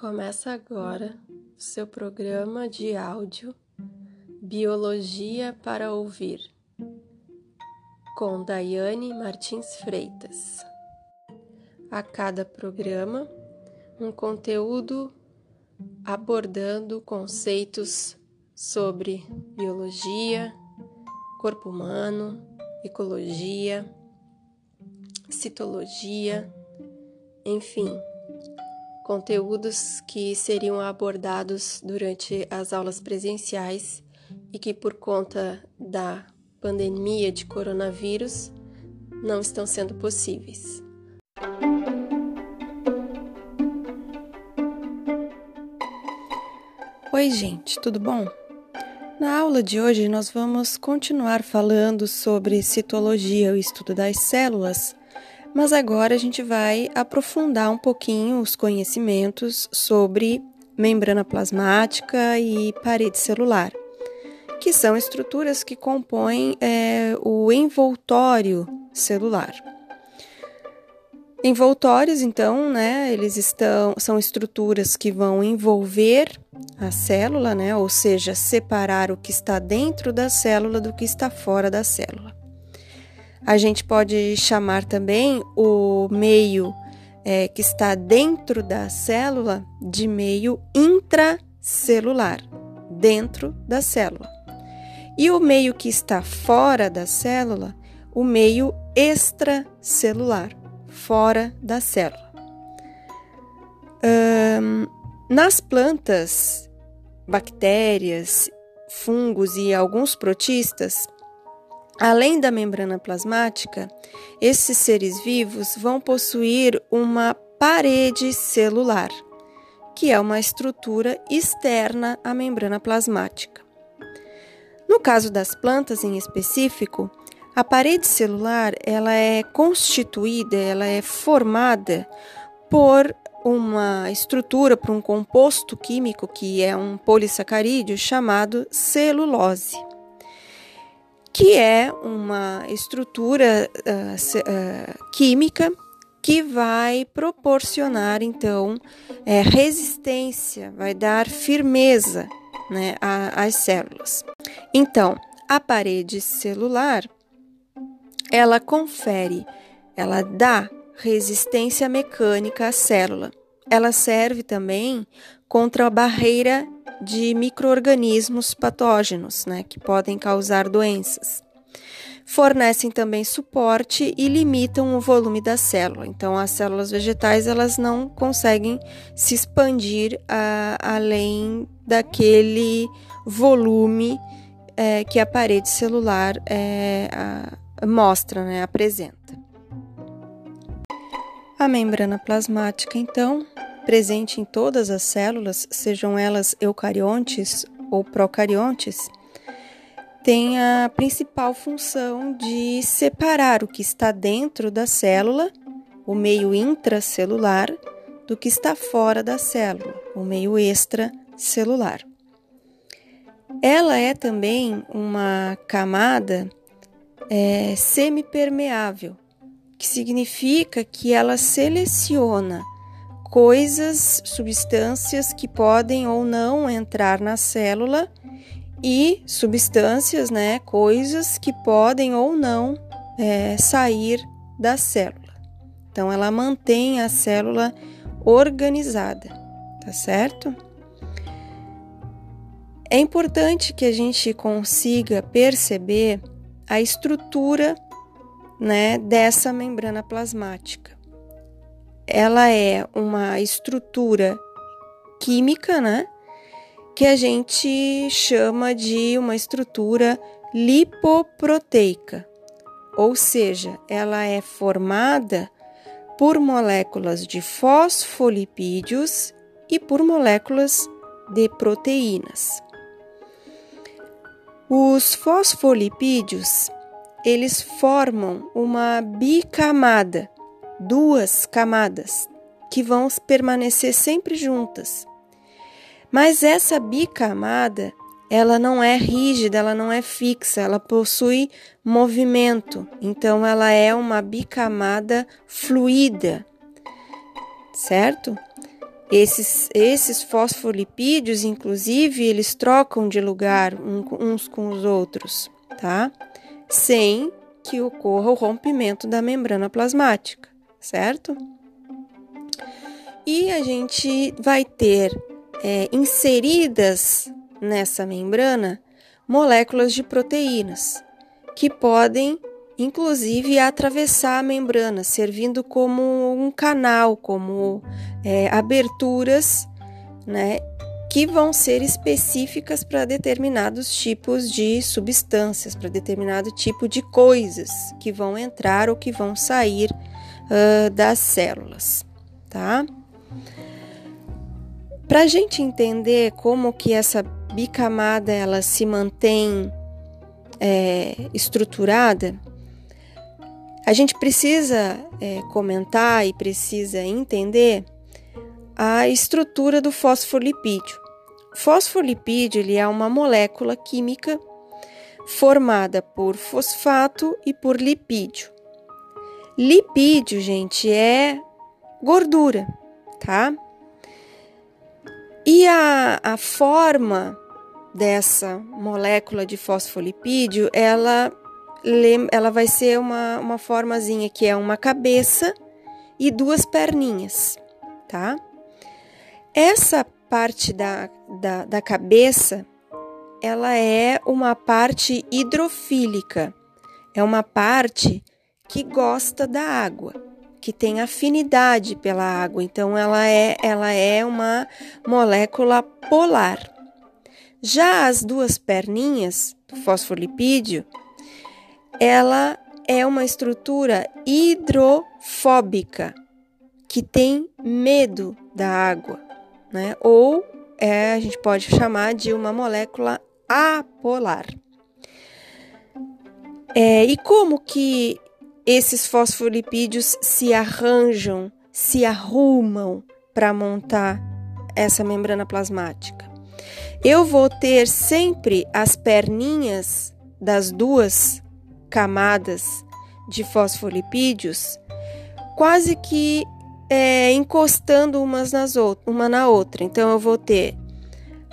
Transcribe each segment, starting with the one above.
Começa agora o seu programa de áudio Biologia para Ouvir, com Daiane Martins Freitas. A cada programa, um conteúdo abordando conceitos sobre biologia, corpo humano, ecologia, citologia, enfim conteúdos que seriam abordados durante as aulas presenciais e que, por conta da pandemia de coronavírus, não estão sendo possíveis. Oi, gente, tudo bom? Na aula de hoje, nós vamos continuar falando sobre citologia, o estudo das células, mas agora a gente vai aprofundar um pouquinho os conhecimentos sobre membrana plasmática e parede celular, que são estruturas que compõem é, o envoltório celular. Envoltórios, então, né, eles estão, são estruturas que vão envolver a célula, né, ou seja, separar o que está dentro da célula do que está fora da célula. A gente pode chamar também o meio é, que está dentro da célula de meio intracelular, dentro da célula. E o meio que está fora da célula, o meio extracelular, fora da célula. Um, nas plantas, bactérias, fungos e alguns protistas, Além da membrana plasmática, esses seres vivos vão possuir uma parede celular, que é uma estrutura externa à membrana plasmática. No caso das plantas em específico, a parede celular ela é constituída, ela é formada por uma estrutura, por um composto químico que é um polissacarídeo chamado celulose que é uma estrutura uh, uh, química que vai proporcionar então é, resistência, vai dar firmeza né, às células. Então, a parede celular ela confere, ela dá resistência mecânica à célula. Ela serve também contra a barreira de microorganismos patógenos, né, que podem causar doenças. Fornecem também suporte e limitam o volume da célula. Então, as células vegetais elas não conseguem se expandir a, além daquele volume é, que a parede celular é, a, mostra, né, apresenta. A membrana plasmática, então, presente em todas as células, sejam elas eucariontes ou procariontes, tem a principal função de separar o que está dentro da célula, o meio intracelular, do que está fora da célula, o meio extracelular. Ela é também uma camada é, semipermeável, que significa que ela seleciona coisas, substâncias que podem ou não entrar na célula e substâncias, né, coisas que podem ou não é, sair da célula. Então, ela mantém a célula organizada, tá certo? É importante que a gente consiga perceber a estrutura, né, dessa membrana plasmática ela é uma estrutura química, né? Que a gente chama de uma estrutura lipoproteica, ou seja, ela é formada por moléculas de fosfolipídios e por moléculas de proteínas. Os fosfolipídios, eles formam uma bicamada duas camadas que vão permanecer sempre juntas. Mas essa bicamada, ela não é rígida, ela não é fixa, ela possui movimento. Então ela é uma bicamada fluida. Certo? Esses, esses fosfolipídios, inclusive, eles trocam de lugar uns com os outros, tá? Sem que ocorra o rompimento da membrana plasmática, certo? E a gente vai ter é, inseridas nessa membrana moléculas de proteínas que podem, inclusive, atravessar a membrana, servindo como um canal, como é, aberturas, né, que vão ser específicas para determinados tipos de substâncias, para determinado tipo de coisas que vão entrar ou que vão sair uh, das células, tá? Para a gente entender como que essa bicamada ela se mantém é, estruturada, a gente precisa é, comentar e precisa entender a estrutura do fosfolipídio. Fosfolipídio ele é uma molécula química formada por fosfato e por lipídio. Lipídio, gente, é gordura, tá? E a, a forma dessa molécula de fosfolipídio, ela, ela vai ser uma, uma formazinha que é uma cabeça e duas perninhas, tá? Essa parte da, da, da cabeça, ela é uma parte hidrofílica, é uma parte que gosta da água, que tem afinidade pela água, então ela é, ela é uma molécula polar. Já as duas perninhas do fosfolipídio, ela é uma estrutura hidrofóbica que tem medo da água, né? Ou é, a gente pode chamar de uma molécula apolar. É, e como que esses fosfolipídios se arranjam, se arrumam para montar essa membrana plasmática? eu vou ter sempre as perninhas das duas camadas de fosfolipídios quase que é, encostando umas nas uma na outra. Então, eu vou ter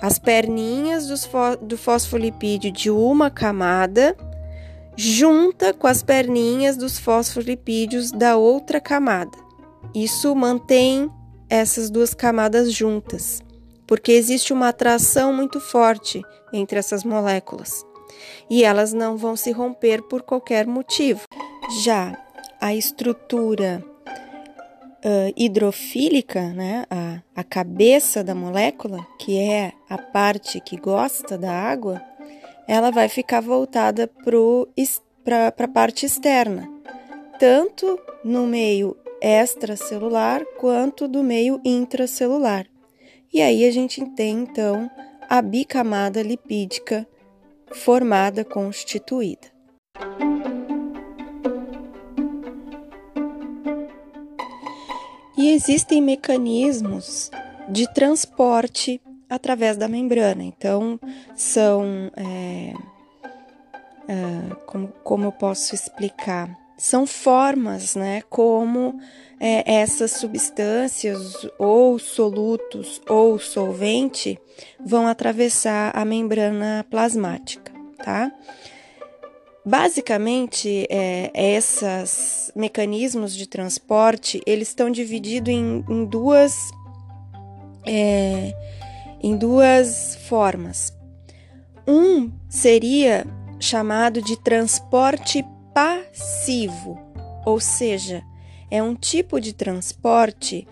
as perninhas do fosfolipídio de uma camada junta com as perninhas dos fosfolipídios da outra camada. Isso mantém essas duas camadas juntas porque existe uma atração muito forte entre essas moléculas e elas não vão se romper por qualquer motivo. Já a estrutura uh, hidrofílica, né, a, a cabeça da molécula, que é a parte que gosta da água, ela vai ficar voltada para a parte externa, tanto no meio extracelular quanto do meio intracelular. E aí a gente tem então a bicamada lipídica formada, constituída. E existem mecanismos de transporte através da membrana. Então, são. É, é, como, como eu posso explicar? São formas, né? Como é, essas substâncias, ou solutos ou solvente, vão atravessar a membrana plasmática, tá? Basicamente, é, esses mecanismos de transporte eles estão divididos em, em duas é, em duas formas. Um seria chamado de transporte passivo, ou seja, é um tipo de transporte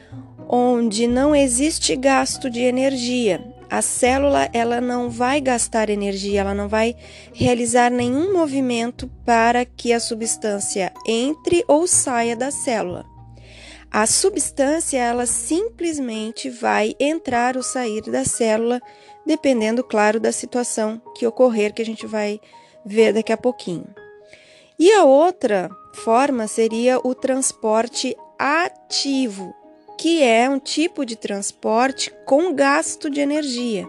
onde não existe gasto de energia. A célula ela não vai gastar energia, ela não vai realizar nenhum movimento para que a substância entre ou saia da célula. A substância ela simplesmente vai entrar ou sair da célula, dependendo, claro, da situação que ocorrer, que a gente vai ver daqui a pouquinho. E a outra forma seria o transporte ativo, que é um tipo de transporte com gasto de energia.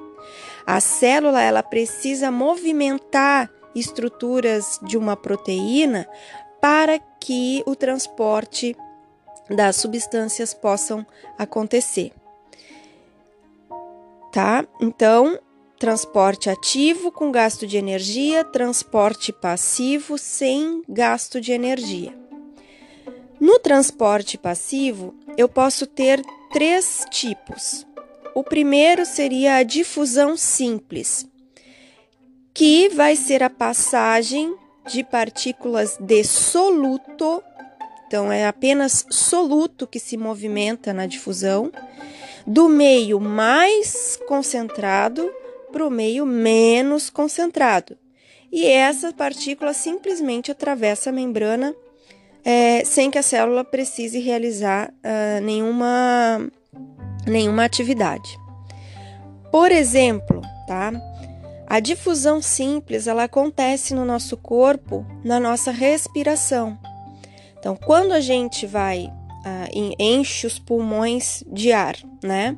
A célula ela precisa movimentar estruturas de uma proteína para que o transporte das substâncias possam acontecer. tá? Então, transporte ativo com gasto de energia, transporte passivo sem gasto de energia. No transporte passivo, eu posso ter três tipos. O primeiro seria a difusão simples, que vai ser a passagem de partículas de soluto, então é apenas soluto que se movimenta na difusão, do meio mais concentrado para o meio menos concentrado. E essa partícula simplesmente atravessa a membrana é, sem que a célula precise realizar uh, nenhuma, nenhuma atividade. Por exemplo, tá? A difusão simples ela acontece no nosso corpo, na nossa respiração. Então, quando a gente vai uh, enche os pulmões de ar, né?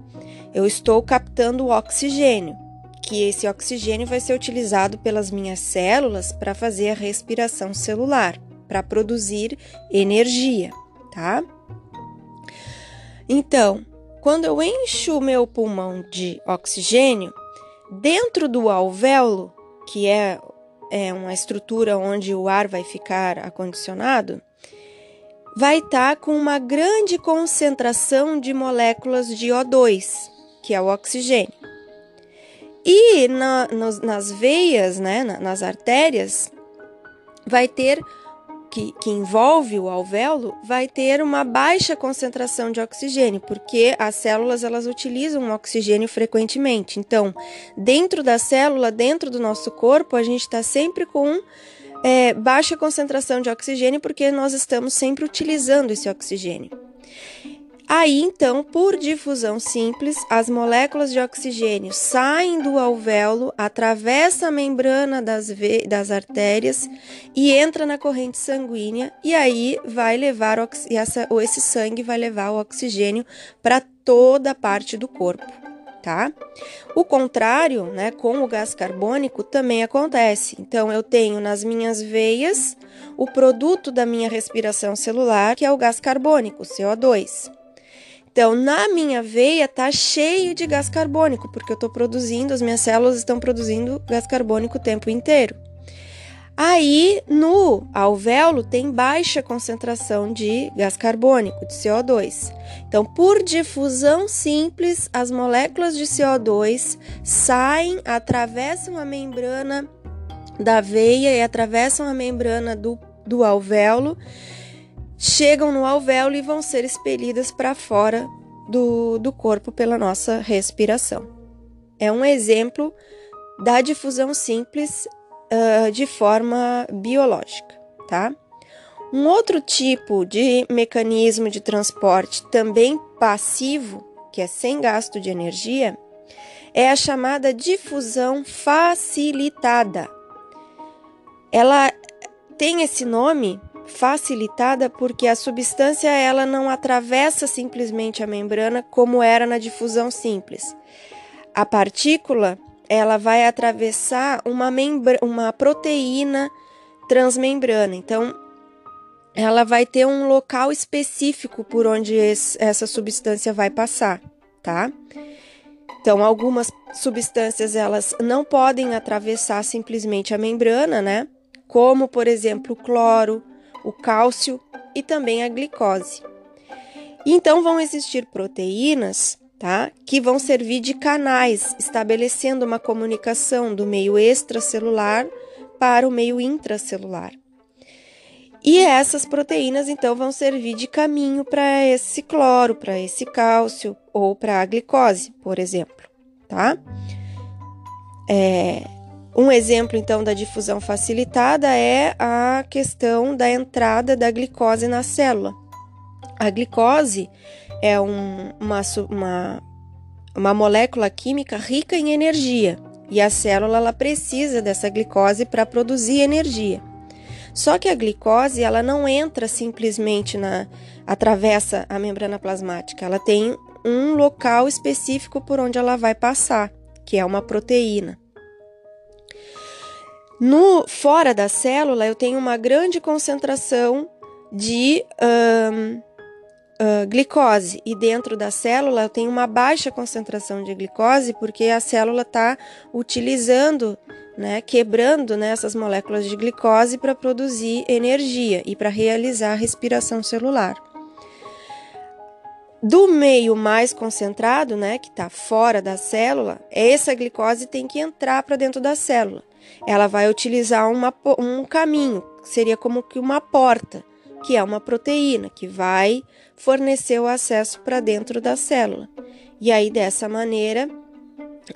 Eu estou captando o oxigênio, que esse oxigênio vai ser utilizado pelas minhas células para fazer a respiração celular, para produzir energia, tá? Então, quando eu encho o meu pulmão de oxigênio, Dentro do alvéolo, que é, é uma estrutura onde o ar vai ficar acondicionado, vai estar com uma grande concentração de moléculas de O2, que é o oxigênio. E na, nos, nas veias, né, nas artérias, vai ter que, que envolve o alvéolo vai ter uma baixa concentração de oxigênio, porque as células elas utilizam oxigênio frequentemente. Então, dentro da célula, dentro do nosso corpo, a gente está sempre com é, baixa concentração de oxigênio, porque nós estamos sempre utilizando esse oxigênio. Aí, então, por difusão simples, as moléculas de oxigênio saem do alvéolo, atravessam a membrana das, das artérias e entra na corrente sanguínea, e aí vai levar essa, ou esse sangue vai levar o oxigênio para toda a parte do corpo. Tá? O contrário, né, com o gás carbônico também acontece. Então, eu tenho nas minhas veias o produto da minha respiração celular, que é o gás carbônico, CO2. Então, na minha veia tá cheio de gás carbônico, porque eu estou produzindo, as minhas células estão produzindo gás carbônico o tempo inteiro. Aí, no alvéolo tem baixa concentração de gás carbônico, de CO2. Então, por difusão simples, as moléculas de CO2 saem, atravessam a membrana da veia e atravessam a membrana do, do alvéolo chegam no alvéolo e vão ser expelidas para fora do, do corpo pela nossa respiração. É um exemplo da difusão simples uh, de forma biológica, tá? Um outro tipo de mecanismo de transporte também passivo, que é sem gasto de energia, é a chamada difusão facilitada. Ela tem esse nome facilitada porque a substância ela não atravessa simplesmente a membrana como era na difusão simples. A partícula ela vai atravessar uma, uma proteína transmembrana. Então, ela vai ter um local específico por onde essa substância vai passar, tá? Então, algumas substâncias elas não podem atravessar simplesmente a membrana, né? Como, por exemplo, o cloro, o cálcio e também a glicose. Então vão existir proteínas, tá, que vão servir de canais, estabelecendo uma comunicação do meio extracelular para o meio intracelular. E essas proteínas então vão servir de caminho para esse cloro, para esse cálcio ou para a glicose, por exemplo, tá? É, um exemplo, então, da difusão facilitada é a questão da entrada da glicose na célula. A glicose é um, uma, uma, uma molécula química rica em energia e a célula ela precisa dessa glicose para produzir energia. Só que a glicose ela não entra simplesmente na atravessa a membrana plasmática, ela tem um local específico por onde ela vai passar, que é uma proteína. No fora da célula, eu tenho uma grande concentração de, um, uh, glicose e dentro da célula tem uma baixa concentração de glicose porque a célula está utilizando, né, quebrando né, essas moléculas de glicose para produzir energia e para realizar a respiração celular. Do meio mais concentrado, né, que está fora da célula, essa glicose tem que entrar para dentro da célula. Ela vai utilizar uma, um caminho, seria como que uma porta que é uma proteína que vai fornecer o acesso para dentro da célula. E aí, dessa maneira,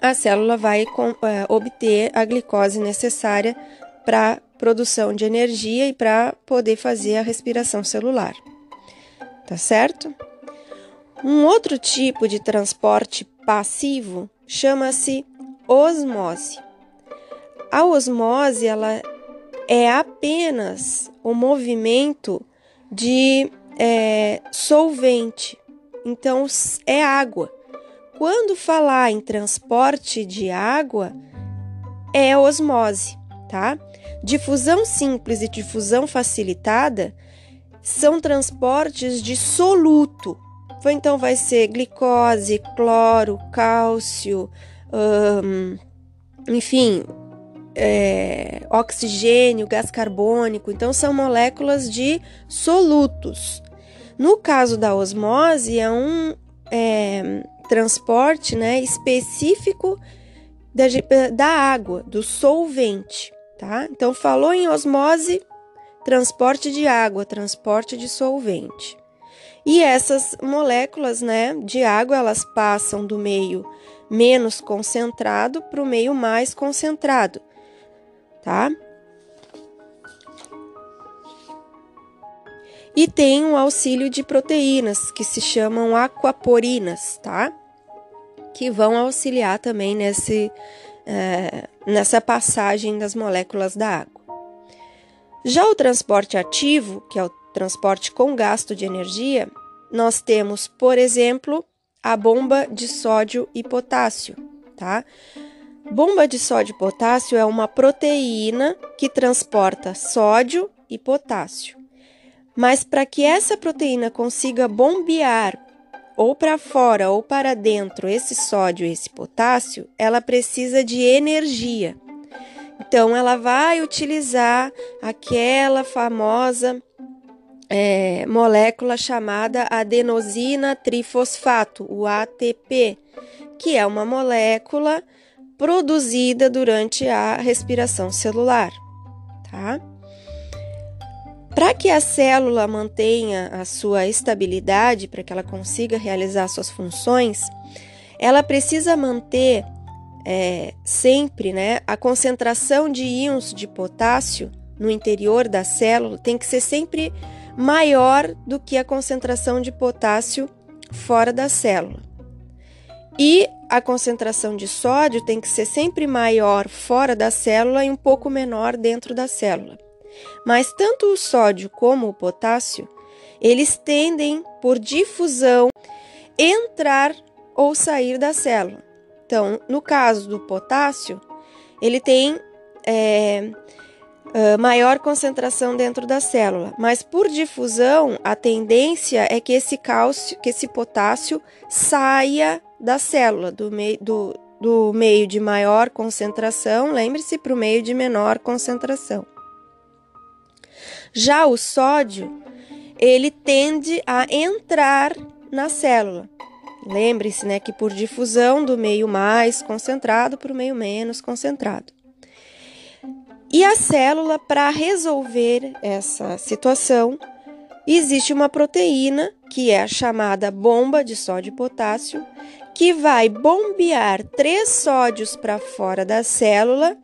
a célula vai com, é, obter a glicose necessária para produção de energia e para poder fazer a respiração celular. Tá certo? Um outro tipo de transporte passivo chama-se osmose. A osmose ela é apenas o movimento de é, solvente, então é água. Quando falar em transporte de água, é osmose, tá? Difusão simples e difusão facilitada são transportes de soluto. Então vai ser glicose, cloro, cálcio, hum, enfim, é, oxigênio, gás carbônico, então são moléculas de solutos. No caso da osmose, é um é, transporte né, específico da, da água, do solvente. Tá? Então, falou em osmose, transporte de água, transporte de solvente. E essas moléculas né, de água elas passam do meio menos concentrado para o meio mais concentrado tá? E tem um auxílio de proteínas que se chamam aquaporinas, tá? Que vão auxiliar também nesse, é, nessa passagem das moléculas da água. Já o transporte ativo, que é o transporte com gasto de energia, nós temos, por exemplo, a bomba de sódio e potássio, tá? Bomba de sódio e potássio é uma proteína que transporta sódio e potássio. Mas para que essa proteína consiga bombear ou para fora ou para dentro esse sódio e esse potássio, ela precisa de energia. Então, ela vai utilizar aquela famosa é, molécula chamada adenosina trifosfato, o ATP, que é uma molécula produzida durante a respiração celular, tá? Para que a célula mantenha a sua estabilidade, para que ela consiga realizar suas funções, ela precisa manter é, sempre né, a concentração de íons de potássio no interior da célula tem que ser sempre maior do que a concentração de potássio fora da célula. E a concentração de sódio tem que ser sempre maior fora da célula e um pouco menor dentro da célula. Mas tanto o sódio como o potássio, eles tendem, por difusão, entrar ou sair da célula. Então, no caso do potássio, ele tem é, maior concentração dentro da célula, mas por difusão, a tendência é que esse cálcio, que esse potássio saia da célula, do, mei, do, do meio de maior concentração, lembre-se, para o meio de menor concentração. Já o sódio, ele tende a entrar na célula. Lembre-se né, que por difusão do meio mais concentrado para o meio menos concentrado. E a célula, para resolver essa situação, existe uma proteína, que é a chamada bomba de sódio e potássio, que vai bombear três sódios para fora da célula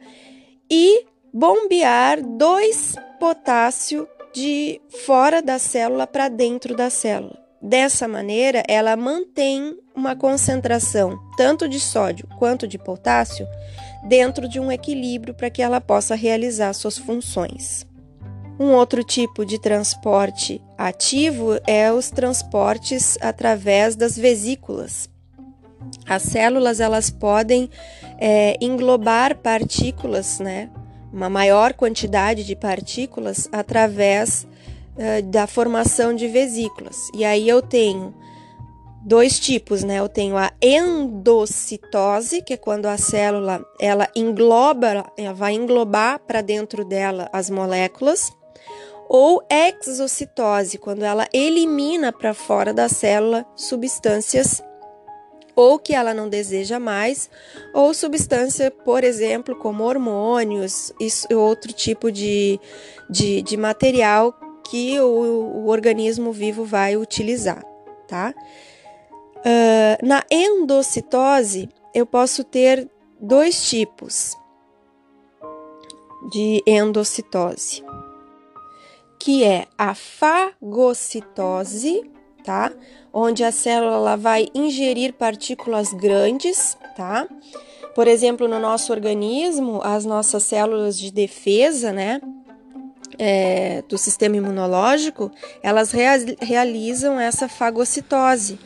e bombear dois potássio de fora da célula para dentro da célula. Dessa maneira, ela mantém uma concentração tanto de sódio quanto de potássio dentro de um equilíbrio para que ela possa realizar suas funções. Um outro tipo de transporte ativo é os transportes através das vesículas. As células elas podem é, englobar partículas, né, uma maior quantidade de partículas através uh, da formação de vesículas. E aí eu tenho dois tipos, né? Eu tenho a endocitose, que é quando a célula ela engloba, ela vai englobar para dentro dela as moléculas, ou exocitose, quando ela elimina para fora da célula substâncias ou que ela não deseja mais, ou substância, por exemplo, como hormônios e outro tipo de, de, de material que o, o, organismo vivo vai utilizar, tá? Uh, na endocitose, eu posso ter dois tipos de endocitose, que é a fagocitose, tá? Onde a célula vai ingerir partículas grandes, tá? Por exemplo, no nosso organismo, as nossas células de defesa, né? É, do sistema imunológico, elas rea realizam essa fagocitose,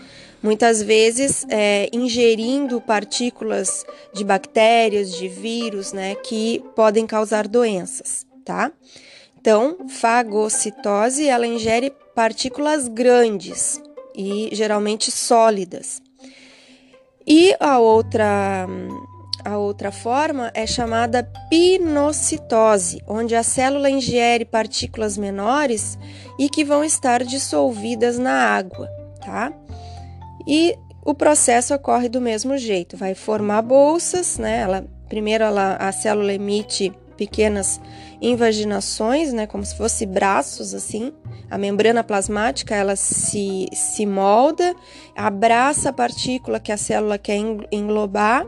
muitas vezes é, ingerindo partículas de bactérias, de vírus, né, que podem causar doenças, tá? Então, fagocitose, ela ingere partículas grandes e geralmente sólidas. E a outra a outra forma é chamada pinocitose, onde a célula ingere partículas menores e que vão estar dissolvidas na água, tá? E o processo ocorre do mesmo jeito, vai formar bolsas, né? Ela, primeiro ela, a célula emite pequenas invaginações, né, como se fosse braços assim. A membrana plasmática ela se, se molda, abraça a partícula que a célula quer englobar,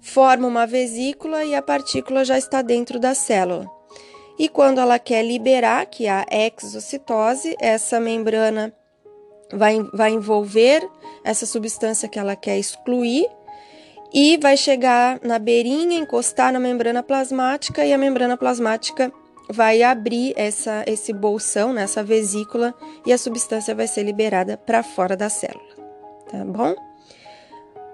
forma uma vesícula e a partícula já está dentro da célula. E quando ela quer liberar, que é a exocitose, essa membrana vai, vai envolver essa substância que ela quer excluir e vai chegar na beirinha, encostar na membrana plasmática e a membrana plasmática vai abrir essa, esse bolsão, né, essa vesícula e a substância vai ser liberada para fora da célula, tá bom?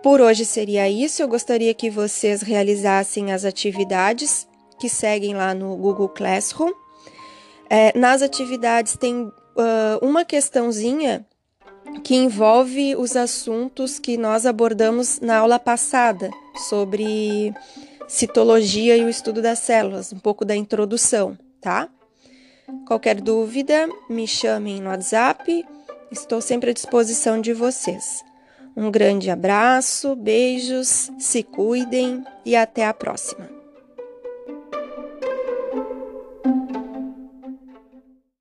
Por hoje seria isso. Eu gostaria que vocês realizassem as atividades que seguem lá no Google Classroom. É, nas atividades tem uh, uma questãozinha que envolve os assuntos que nós abordamos na aula passada sobre citologia e o estudo das células, um pouco da introdução, tá? Qualquer dúvida, me chamem no WhatsApp, estou sempre à disposição de vocês. Um grande abraço, beijos, se cuidem e até a próxima.